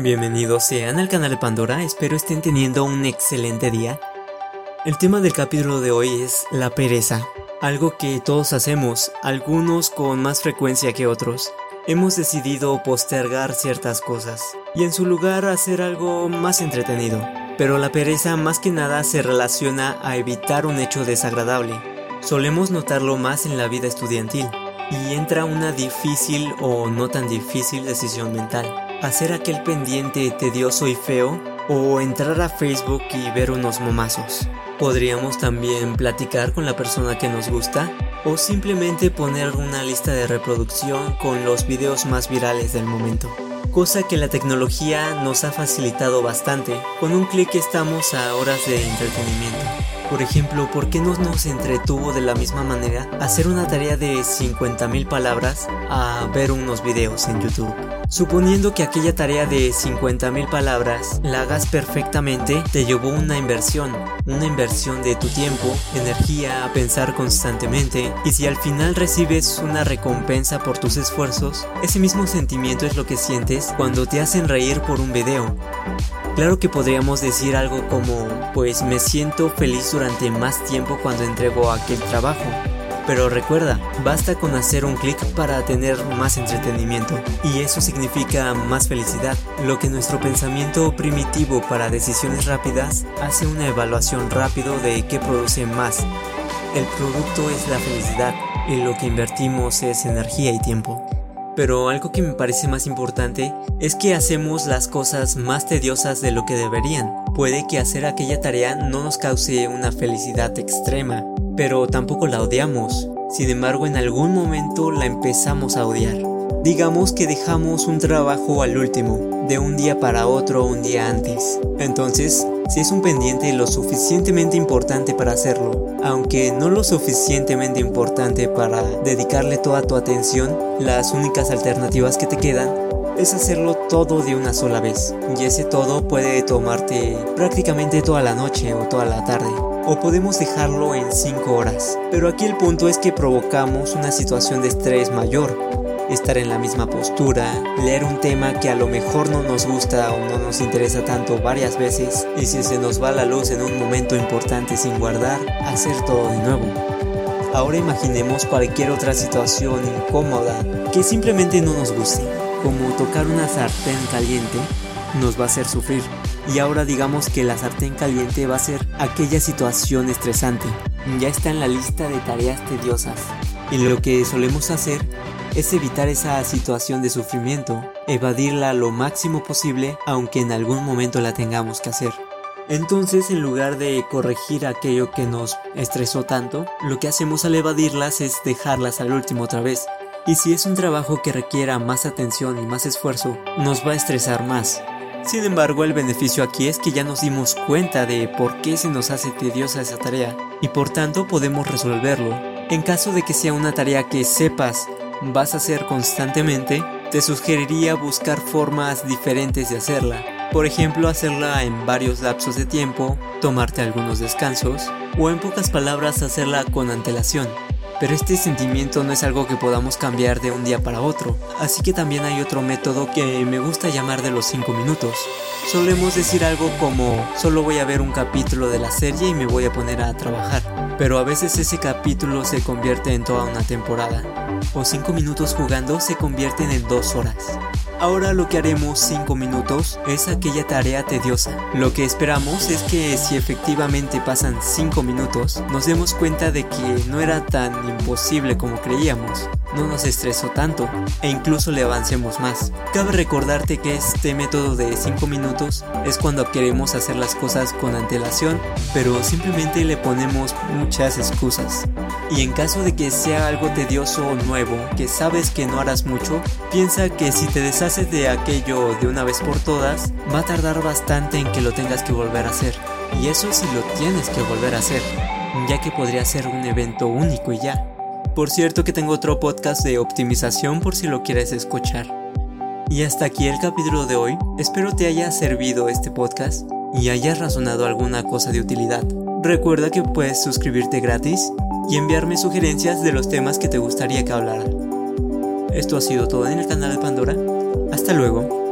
Bienvenidos sean al canal de Pandora, espero estén teniendo un excelente día. El tema del capítulo de hoy es la pereza, algo que todos hacemos, algunos con más frecuencia que otros. Hemos decidido postergar ciertas cosas y en su lugar hacer algo más entretenido. Pero la pereza más que nada se relaciona a evitar un hecho desagradable. Solemos notarlo más en la vida estudiantil y entra una difícil o no tan difícil decisión mental hacer aquel pendiente tedioso y feo o entrar a Facebook y ver unos momazos. Podríamos también platicar con la persona que nos gusta o simplemente poner una lista de reproducción con los videos más virales del momento. Cosa que la tecnología nos ha facilitado bastante. Con un clic estamos a horas de entretenimiento. Por ejemplo, ¿por qué no nos entretuvo de la misma manera hacer una tarea de 50.000 palabras a ver unos videos en YouTube? Suponiendo que aquella tarea de 50.000 palabras la hagas perfectamente, te llevó una inversión, una inversión de tu tiempo, energía, a pensar constantemente, y si al final recibes una recompensa por tus esfuerzos, ese mismo sentimiento es lo que sientes cuando te hacen reír por un video. Claro que podríamos decir algo como, pues me siento feliz durante más tiempo cuando entrego aquel trabajo. Pero recuerda, basta con hacer un clic para tener más entretenimiento, y eso significa más felicidad, lo que nuestro pensamiento primitivo para decisiones rápidas hace una evaluación rápido de qué produce más. El producto es la felicidad, y lo que invertimos es energía y tiempo. Pero algo que me parece más importante es que hacemos las cosas más tediosas de lo que deberían. Puede que hacer aquella tarea no nos cause una felicidad extrema, pero tampoco la odiamos. Sin embargo, en algún momento la empezamos a odiar. Digamos que dejamos un trabajo al último, de un día para otro un día antes. Entonces, si es un pendiente lo suficientemente importante para hacerlo, aunque no lo suficientemente importante para dedicarle toda tu atención, las únicas alternativas que te quedan es hacerlo todo de una sola vez. Y ese todo puede tomarte prácticamente toda la noche o toda la tarde. O podemos dejarlo en 5 horas. Pero aquí el punto es que provocamos una situación de estrés mayor estar en la misma postura, leer un tema que a lo mejor no nos gusta o no nos interesa tanto varias veces y si se nos va la luz en un momento importante sin guardar, hacer todo de nuevo. Ahora imaginemos cualquier otra situación incómoda que simplemente no nos guste, como tocar una sartén caliente nos va a hacer sufrir. Y ahora digamos que la sartén caliente va a ser aquella situación estresante. Ya está en la lista de tareas tediosas. Y lo que solemos hacer es evitar esa situación de sufrimiento, evadirla lo máximo posible aunque en algún momento la tengamos que hacer. Entonces, en lugar de corregir aquello que nos estresó tanto, lo que hacemos al evadirlas es dejarlas al último otra vez. Y si es un trabajo que requiera más atención y más esfuerzo, nos va a estresar más. Sin embargo, el beneficio aquí es que ya nos dimos cuenta de por qué se nos hace tediosa esa tarea y por tanto podemos resolverlo. En caso de que sea una tarea que sepas vas a hacer constantemente, te sugeriría buscar formas diferentes de hacerla. Por ejemplo, hacerla en varios lapsos de tiempo, tomarte algunos descansos, o en pocas palabras hacerla con antelación. Pero este sentimiento no es algo que podamos cambiar de un día para otro, así que también hay otro método que me gusta llamar de los 5 minutos. Solemos decir algo como solo voy a ver un capítulo de la serie y me voy a poner a trabajar, pero a veces ese capítulo se convierte en toda una temporada, o 5 minutos jugando se convierten en 2 horas. Ahora lo que haremos 5 minutos es aquella tarea tediosa. Lo que esperamos es que si efectivamente pasan 5 minutos, nos demos cuenta de que no era tan imposible como creíamos no nos estresó tanto e incluso le avancemos más. Cabe recordarte que este método de 5 minutos es cuando queremos hacer las cosas con antelación, pero simplemente le ponemos muchas excusas. Y en caso de que sea algo tedioso o nuevo, que sabes que no harás mucho, piensa que si te deshaces de aquello de una vez por todas, va a tardar bastante en que lo tengas que volver a hacer. Y eso si lo tienes que volver a hacer, ya que podría ser un evento único y ya. Por cierto que tengo otro podcast de optimización por si lo quieres escuchar. Y hasta aquí el capítulo de hoy. Espero te haya servido este podcast y hayas razonado alguna cosa de utilidad. Recuerda que puedes suscribirte gratis y enviarme sugerencias de los temas que te gustaría que hablara. Esto ha sido todo en el canal de Pandora. Hasta luego.